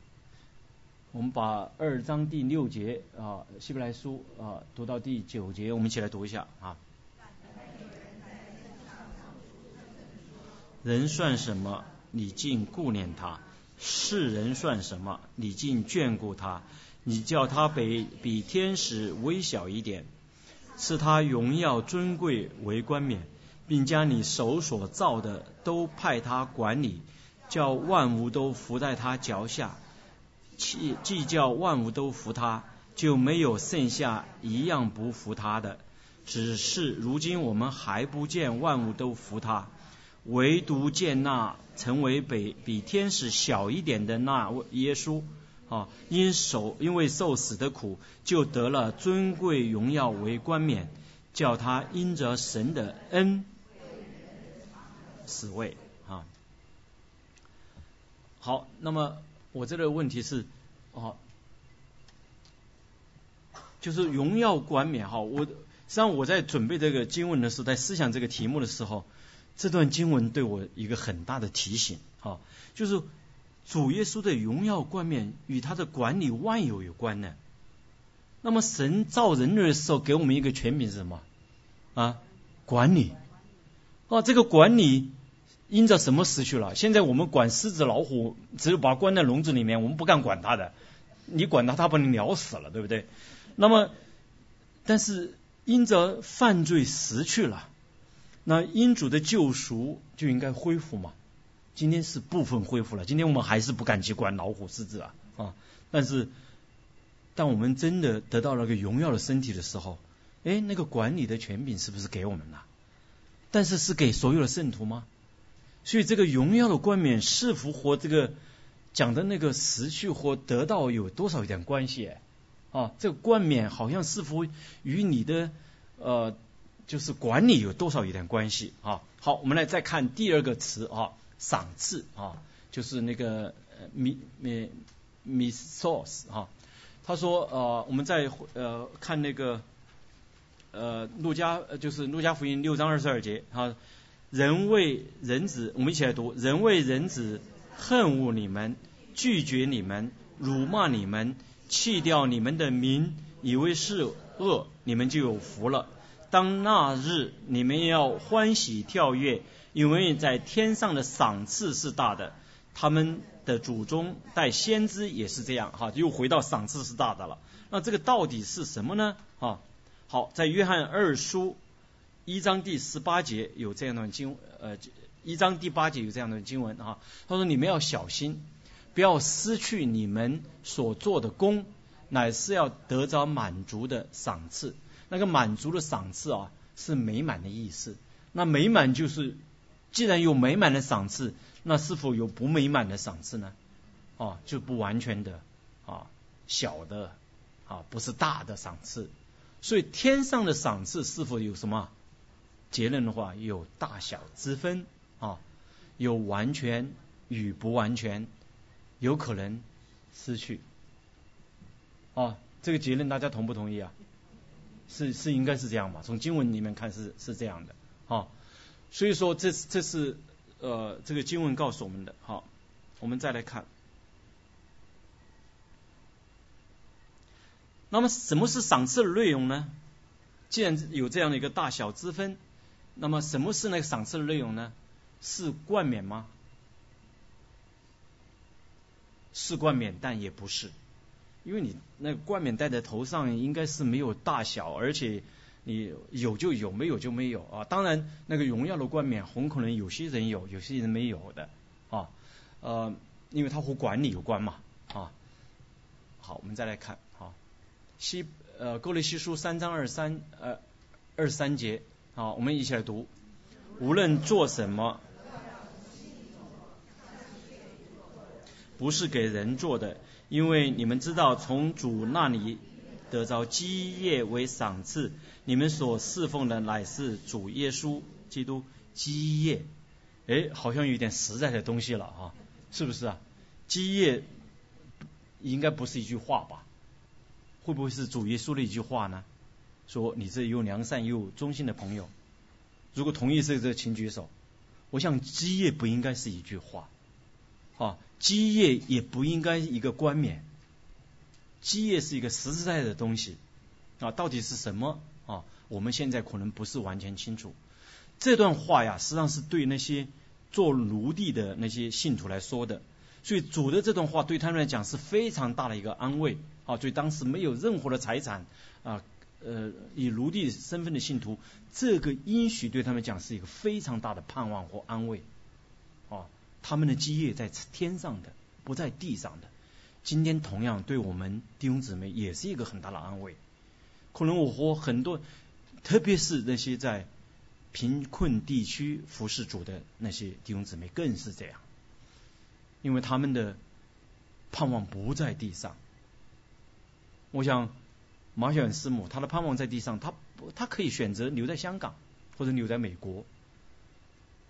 我们把二章第六节啊，希伯来书啊读到第九节，我们一起来读一下啊。人算什么？你竟顾念他；世人算什么？你竟眷顾他？你叫他比比天使微小一点。赐他荣耀尊贵为冠冕，并将你手所造的都派他管理，叫万物都伏在他脚下。既既叫万物都服他，就没有剩下一样不服他的。只是如今我们还不见万物都服他，唯独见那成为比比天使小一点的那位耶稣。啊，因受因为受死的苦，就得了尊贵荣耀为冠冕，叫他因着神的恩死位啊。好，那么我这个问题是，哦，就是荣耀冠冕哈。我实际上我在准备这个经文的时候，在思想这个题目的时候，这段经文对我一个很大的提醒啊，就是。主耶稣的荣耀冠冕与他的管理万有有关呢。那么神造人类的时候给我们一个权柄是什么啊？管理。哦，这个管理因着什么失去了？现在我们管狮子老虎，只有把关在笼子里面，我们不敢管它的。你管它，它把你咬死了，对不对？那么，但是因着犯罪失去了。那因主的救赎就应该恢复嘛？今天是部分恢复了，今天我们还是不敢去管老虎狮子啊啊！但是，当我们真的得到了个荣耀的身体的时候，哎，那个管理的权柄是不是给我们了？但是是给所有的圣徒吗？所以这个荣耀的冠冕是否和这个讲的那个失去或得到有多少一点关系？啊，这个冠冕好像似乎与你的呃。就是管理有多少一点关系啊？好，我们来再看第二个词啊，赏赐啊，就是那个呃米米米 source 啊。他说呃，我们在呃看那个呃路加就是路加福音六章二十二节啊，人为人子，我们一起来读，人为人子恨恶你们，拒绝你们，辱骂你们，弃掉你们的名，以为是恶，你们就有福了。当那日，你们要欢喜跳跃，因为在天上的赏赐是大的。他们的祖宗带先知也是这样，哈，又回到赏赐是大的了。那这个到底是什么呢？哈，好，在约翰二书一章第十八节有这样的经，呃，一章第八节有这样的经文啊。他说：“你们要小心，不要失去你们所做的功，乃是要得着满足的赏赐。”那个满足的赏赐啊，是美满的意思。那美满就是，既然有美满的赏赐，那是否有不美满的赏赐呢？啊，就不完全的啊，小的啊，不是大的赏赐。所以天上的赏赐是否有什么结论的话，有大小之分啊，有完全与不完全，有可能失去。啊，这个结论大家同不同意啊？是是应该是这样吧？从经文里面看是是这样的，好，所以说这这是呃这个经文告诉我们的。好，我们再来看，那么什么是赏赐的内容呢？既然有这样的一个大小之分，那么什么是那个赏赐的内容呢？是冠冕吗？是冠冕，但也不是。因为你那个冠冕戴在头上，应该是没有大小，而且你有就有，没有就没有啊。当然，那个荣耀的冠冕，很可能有些人有，有些人没有的啊。呃，因为它和管理有关嘛啊。好，我们再来看啊，西呃，哥雷西书三章二三呃二三节啊，我们一起来读。无论做什么，不是给人做的。因为你们知道，从主那里得着基业为赏赐，你们所侍奉的乃是主耶稣基督基业。哎，好像有点实在的东西了啊，是不是啊？基业应该不是一句话吧？会不会是主耶稣的一句话呢？说你这又良善又忠心的朋友，如果同意这个，请举手。我想基业不应该是一句话。啊，基业也不应该一个冠冕，基业是一个实实在在的东西啊，到底是什么啊？我们现在可能不是完全清楚。这段话呀，实际上是对那些做奴隶的那些信徒来说的，所以主的这段话对他们来讲是非常大的一个安慰啊。所以当时没有任何的财产啊，呃，以奴隶身份的信徒，这个应许对他们讲是一个非常大的盼望和安慰。他们的基业在天上的，不在地上的。今天同样对我们弟兄姊妹也是一个很大的安慰。可能我和很多，特别是那些在贫困地区服侍主的那些弟兄姊妹更是这样，因为他们的盼望不在地上。我想马小远师母，他的盼望在地上，他他可以选择留在香港或者留在美国。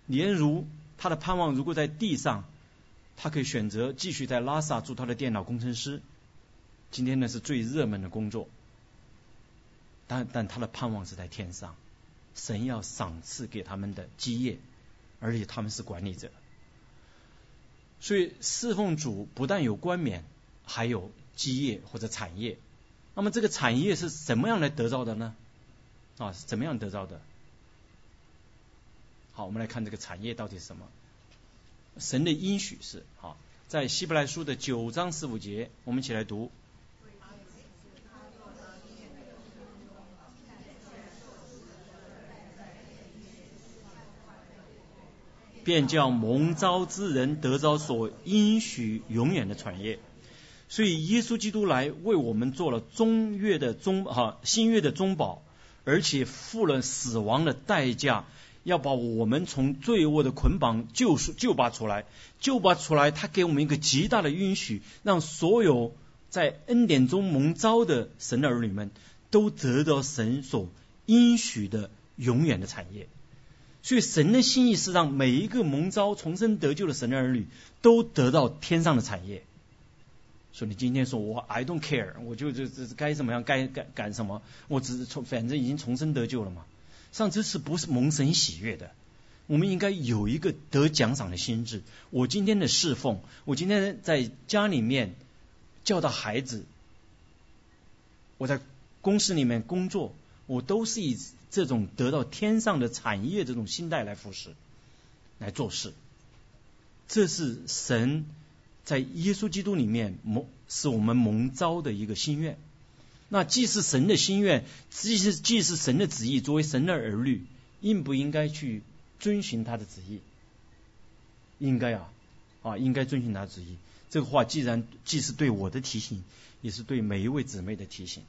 连如。他的盼望如果在地上，他可以选择继续在拉萨做他的电脑工程师。今天呢是最热门的工作，但但他的盼望是在天上，神要赏赐给他们的基业，而且他们是管理者。所以侍奉主不但有冠冕，还有基业或者产业。那么这个产业是怎么样来得到的呢？啊，是怎么样得到的？好，我们来看这个产业到底是什么？神的应许是好，在希伯来书的九章十五节，我们一起来读。便叫蒙召之人得着所应许永远的产业。所以耶稣基督来为我们做了中约的中哈新约的中保，而且付了死亡的代价，要把我们从罪恶的捆绑救赎救拔出来，救拔出来，他给我们一个极大的允许，让所有在恩典中蒙召的神的儿女们都得到神所应许的永远的产业。所以神的心意是让每一个蒙召重生得救的神的儿女都得到天上的产业。说你今天说我 I don't care，我就这这该怎么样该干干什么，我只是从反正已经重生得救了嘛。上这是不是蒙神喜悦的？我们应该有一个得奖赏的心智。我今天的侍奉，我今天在家里面教导孩子，我在公司里面工作，我都是以这种得到天上的产业这种心态来服侍，来做事。这是神。在耶稣基督里面蒙是我们蒙召的一个心愿，那既是神的心愿，既是既是神的旨意，作为神的儿女，应不应该去遵循他的旨意？应该啊，啊，应该遵循他的旨意。这个话既然既是对我的提醒，也是对每一位姊妹的提醒。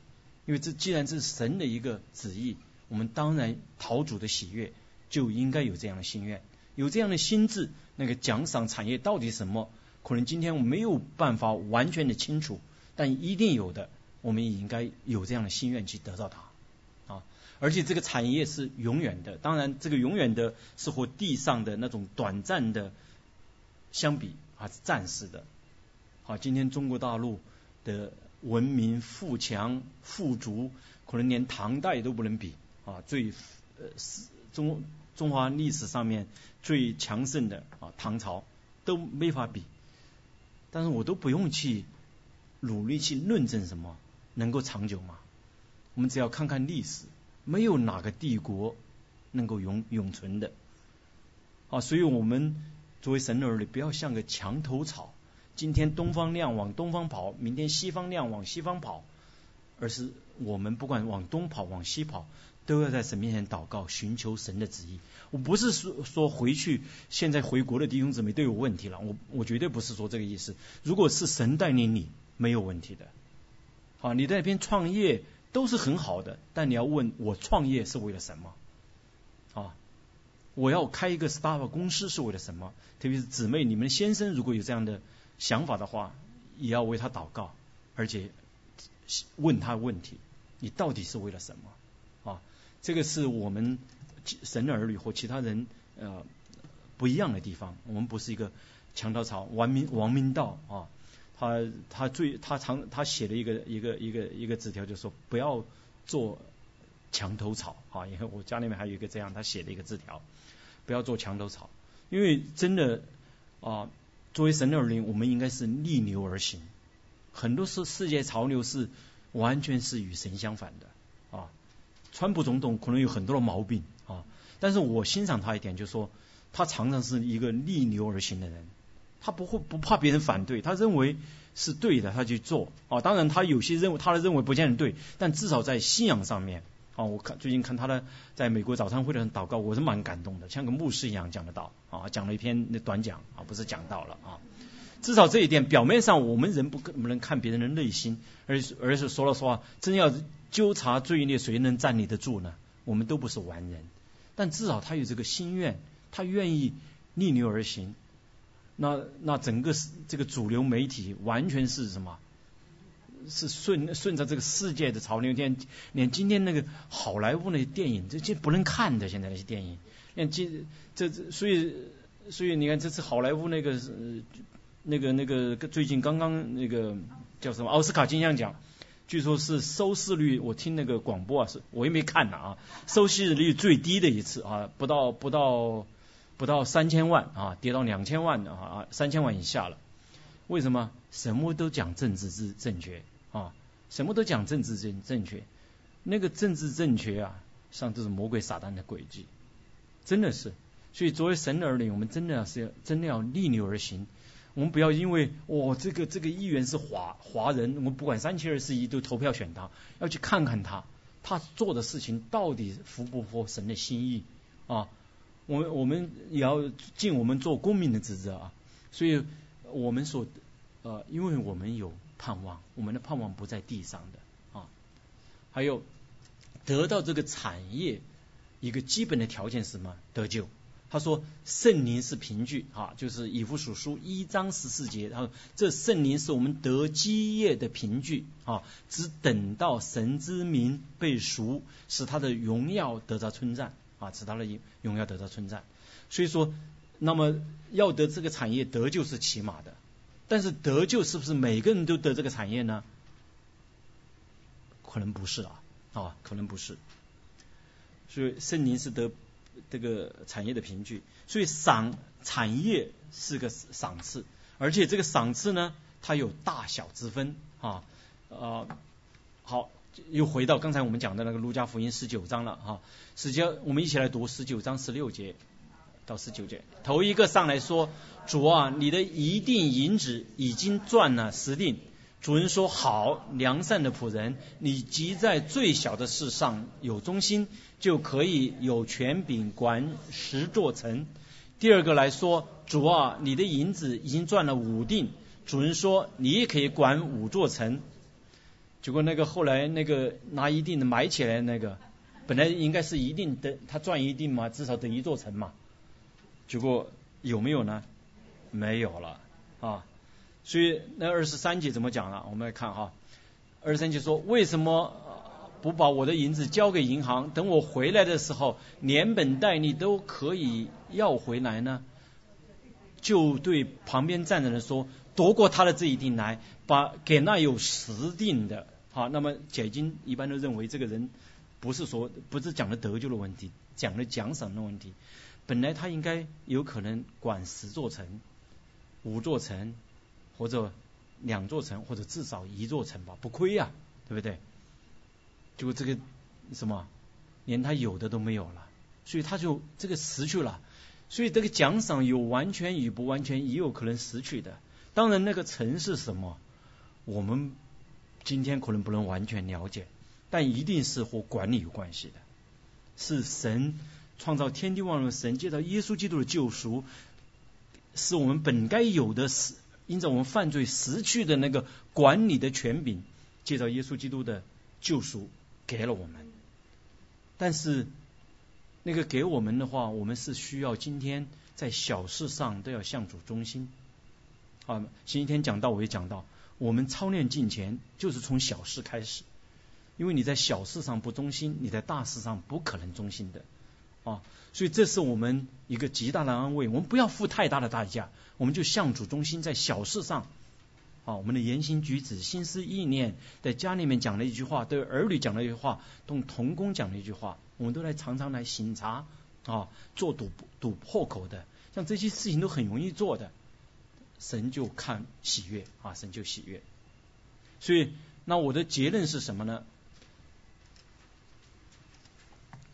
因为这既然这是神的一个旨意，我们当然讨主的喜悦，就应该有这样的心愿，有这样的心智。那个奖赏产业到底什么？可能今天我没有办法完全的清楚，但一定有的，我们也应该有这样的心愿去得到它啊！而且这个产业是永远的，当然这个永远的是和地上的那种短暂的相比啊，是暂时的。好，今天中国大陆的文明富强富足，可能连唐代都不能比啊！最呃是中中华历史上面最强盛的啊唐朝都没法比。但是我都不用去努力去论证什么能够长久吗？我们只要看看历史，没有哪个帝国能够永永存的。啊，所以我们作为神的儿女，不要像个墙头草，今天东方亮往东方跑，明天西方亮往西方跑，而是我们不管往东跑往西跑。都要在神面前祷告，寻求神的旨意。我不是说说回去，现在回国的弟兄姊妹都有问题了。我我绝对不是说这个意思。如果是神带领你，没有问题的。好，你在那边创业都是很好的，但你要问我创业是为了什么？啊，我要开一个 star 公司是为了什么？特别是姊妹，你们先生如果有这样的想法的话，也要为他祷告，而且问他问题：你到底是为了什么？啊？这个是我们神的儿女和其他人呃不一样的地方。我们不是一个墙头草，王明王明道啊，他他最他常他写了一个一个一个一个纸条，就说不要做墙头草啊。因为我家里面还有一个这样，他写的一个字条，不要做墙头草。因为真的啊，作为神的儿女，我们应该是逆流而行。很多世世界潮流是完全是与神相反的啊。川普总统可能有很多的毛病啊，但是我欣赏他一点，就是说他常常是一个逆流而行的人，他不会不怕别人反对，他认为是对的，他去做啊。当然他有些认为他的认为不见得对，但至少在信仰上面啊，我看最近看他的在美国早餐会的祷告，我是蛮感动的，像个牧师一样讲得到啊，讲了一篇那短讲啊，不是讲到了啊。至少这一点，表面上我们人不不能看别人的内心，而而是说了实话，真要。纠察罪孽，谁能站立得住呢？我们都不是完人，但至少他有这个心愿，他愿意逆流而行。那那整个这个主流媒体完全是什么？是顺顺着这个世界的潮流，连连今天那个好莱坞那些电影，这这不能看的。现在那些电影，连今这这，所以所以你看，这次好莱坞那个那个那个最近刚刚那个叫什么奥斯卡金像奖。据说是收视率，我听那个广播啊，是我也没看呢啊，收视率最低的一次啊，不到不到不到三千万啊，跌到两千万的啊，三千万以下了。为什么？什么都讲政治之正确啊，什么都讲政治正正确，那个政治正确啊，上都是魔鬼撒旦的诡计，真的是。所以作为神的儿女，我们真的是要真的要逆流而行。我们不要因为哦，这个这个议员是华华人，我们不管三七二十一都投票选他，要去看看他，他做的事情到底符不符合神的心意啊？我们我们也要尽我们做公民的职责啊。所以我们所呃，因为我们有盼望，我们的盼望不在地上的啊。还有得到这个产业一个基本的条件是什么？得救。他说圣灵是凭据啊，就是以弗所书一章十四节，然后这圣灵是我们得基业的凭据啊，只等到神之名被赎，使他的荣耀得到称赞啊，使他的荣耀得到称赞。所以说，那么要得这个产业得救是起码的，但是得救是不是每个人都得这个产业呢？可能不是啊，啊，可能不是。所以圣灵是得。这个产业的凭据，所以赏产业是个赏赐，而且这个赏赐呢，它有大小之分啊。呃，好，又回到刚才我们讲的那个路加福音十九章了哈。十九，我们一起来读十九章十六节到十九节。头一个上来说：“主啊，你的一锭银子已经赚了十锭。”主人说：“好，良善的仆人，你即在最小的事上有忠心，就可以有权柄管十座城。”第二个来说：“主啊，你的银子已经赚了五锭。”主人说：“你也可以管五座城。”结果那个后来那个拿一锭的埋起来那个，本来应该是一定得他赚一锭嘛，至少得一座城嘛。结果有没有呢？没有了啊。所以那二十三节怎么讲了？我们来看哈，二十三节说为什么不把我的银子交给银行，等我回来的时候连本带利都可以要回来呢？就对旁边站着人说，夺过他的这一锭来，把给那有十锭的。好，那么解经一般都认为这个人不是说不是讲的得救的问题，讲的奖赏的问题。本来他应该有可能管十座城、五座城。或者两座城，或者至少一座城吧，不亏呀，对不对？结果这个什么，连他有的都没有了，所以他就这个失去了。所以这个奖赏有完全与不完全，也有可能失去的。当然，那个城是什么，我们今天可能不能完全了解，但一定是和管理有关系的。是神创造天地万物，神借着耶稣基督的救赎，是我们本该有的是。因着我们犯罪失去的那个管理的权柄，借着耶稣基督的救赎给了我们。但是那个给我们的话，我们是需要今天在小事上都要向主忠心。啊，星期天讲到我也讲到，我们操练敬虔就是从小事开始，因为你在小事上不忠心，你在大事上不可能忠心的。啊，所以这是我们一个极大的安慰。我们不要付太大的代价，我们就向主中心，在小事上，啊，我们的言行举止、心思意念，在家里面讲了一句话，对儿女讲了一句话，同童工讲了一句话，我们都来常常来醒察啊，做堵堵破口的，像这些事情都很容易做的，神就看喜悦啊，神就喜悦。所以，那我的结论是什么呢？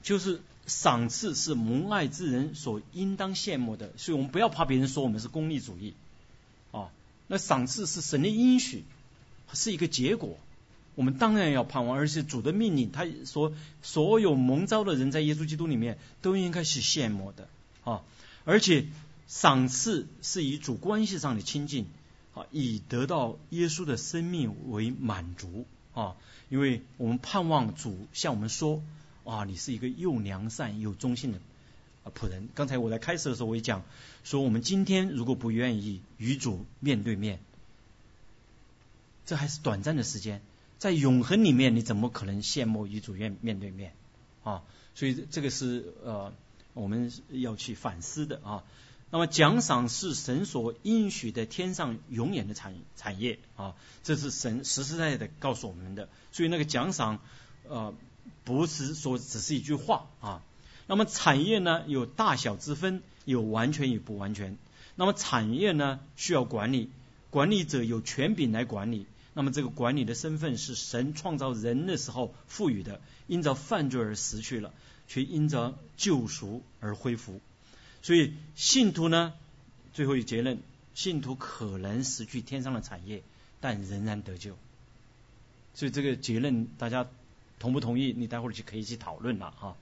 就是。赏赐是蒙爱之人所应当羡慕的，所以我们不要怕别人说我们是功利主义啊。那赏赐是神的应许，是一个结果，我们当然要盼望，而且主的命令，他说所有蒙召的人在耶稣基督里面都应该是羡慕的啊。而且赏赐是以主关系上的亲近啊，以得到耶稣的生命为满足啊，因为我们盼望主向我们说。啊，你是一个又良善又忠心的仆人。刚才我在开始的时候我也讲说，我们今天如果不愿意与主面对面，这还是短暂的时间，在永恒里面，你怎么可能羡慕与主面面对面啊？所以这个是呃我们要去反思的啊。那么奖赏是神所应许的天上永远的产产业啊，这是神实实在在的告诉我们的。所以那个奖赏呃。不是说只是一句话啊。那么产业呢有大小之分，有完全与不完全。那么产业呢需要管理，管理者有权柄来管理。那么这个管理的身份是神创造人的时候赋予的，因着犯罪而失去了，却因着救赎而恢复。所以信徒呢，最后一结论：信徒可能失去天上的产业，但仍然得救。所以这个结论大家。同不同意？你待会儿就可以去讨论了哈。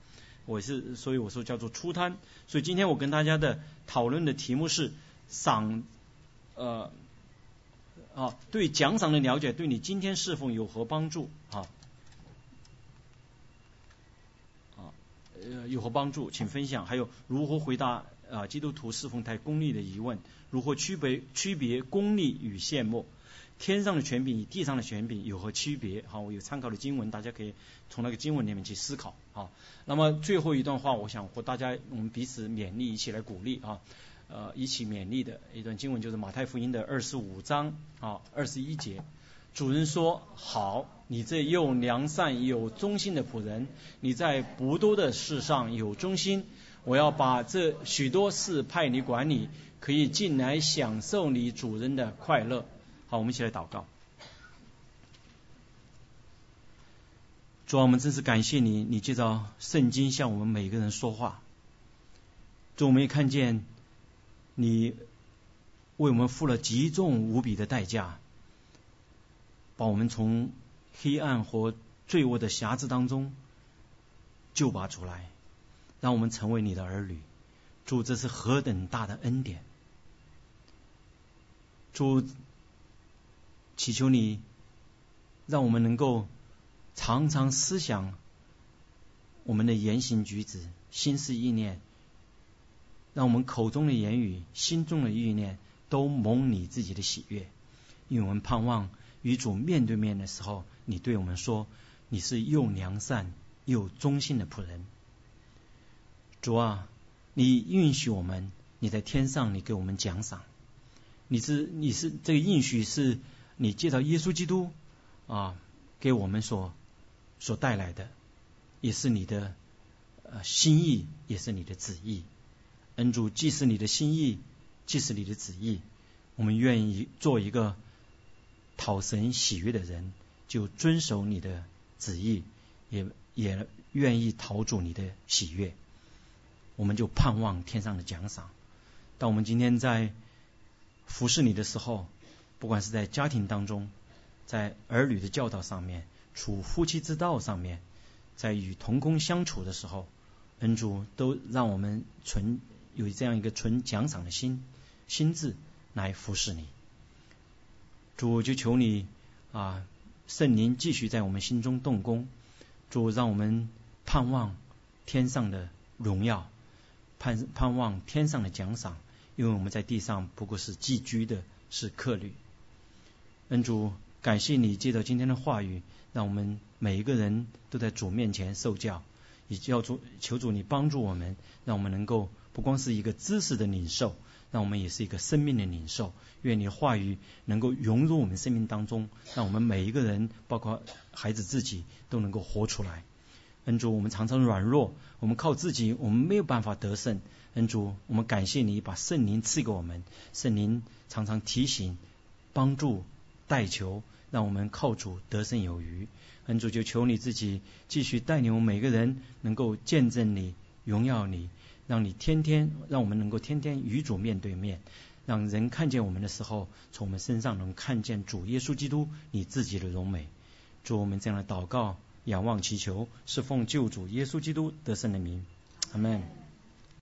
我是所以我说叫做出摊。所以今天我跟大家的讨论的题目是赏，呃，啊，对奖赏的了解对你今天侍奉有何帮助啊？啊，呃，有何帮助？请分享。还有如何回答啊基督徒侍奉太功利的疑问？如何区别区别功利与羡慕？天上的权柄与地上的权柄有何区别？好，我有参考的经文，大家可以从那个经文里面去思考。好，那么最后一段话，我想和大家我们彼此勉励，一起来鼓励啊，呃，一起勉励的一段经文就是马太福音的二十五章啊二十一节。主人说：“好，你这又良善又忠心的仆人，你在不多的事上有忠心，我要把这许多事派你管理，可以进来享受你主人的快乐。”好，我们一起来祷告。主啊，我们真是感谢你，你借着圣经向我们每个人说话。主，我们也看见你为我们付了极重无比的代价，把我们从黑暗和罪恶的匣子当中救拔出来，让我们成为你的儿女。主，这是何等大的恩典！主。祈求你，让我们能够常常思想我们的言行举止、心思意念，让我们口中的言语、心中的意念都蒙你自己的喜悦。因为我们盼望与主面对面的时候，你对我们说：“你是又良善又忠心的仆人。”主啊，你允许我们，你在天上，你给我们奖赏。你是你是这个应许是。你介绍耶稣基督啊，给我们所所带来的，也是你的呃心意，也是你的旨意。恩主，既是你的心意，既是你的旨意，我们愿意做一个讨神喜悦的人，就遵守你的旨意，也也愿意讨主你的喜悦。我们就盼望天上的奖赏。当我们今天在服侍你的时候。不管是在家庭当中，在儿女的教导上面，处夫妻之道上面，在与同工相处的时候，恩主都让我们存有这样一个存奖赏的心心智来服侍你。主就求你啊，圣灵继续在我们心中动工。主让我们盼望天上的荣耀，盼盼望天上的奖赏，因为我们在地上不过是寄居的，是客旅。恩主，感谢你借着今天的话语，让我们每一个人都在主面前受教，也叫主求主你帮助我们，让我们能够不光是一个知识的领受，让我们也是一个生命的领受。愿你话语能够融入我们生命当中，让我们每一个人，包括孩子自己，都能够活出来。恩主，我们常常软弱，我们靠自己，我们没有办法得胜。恩主，我们感谢你把圣灵赐给我们，圣灵常常提醒、帮助。代求，让我们靠主得胜有余。恩主就求你自己继续带领我们每个人，能够见证你、荣耀你，让你天天让我们能够天天与主面对面，让人看见我们的时候，从我们身上能看见主耶稣基督你自己的荣美。祝我们这样的祷告、仰望、祈求，是奉救主耶稣基督得胜的名。阿门。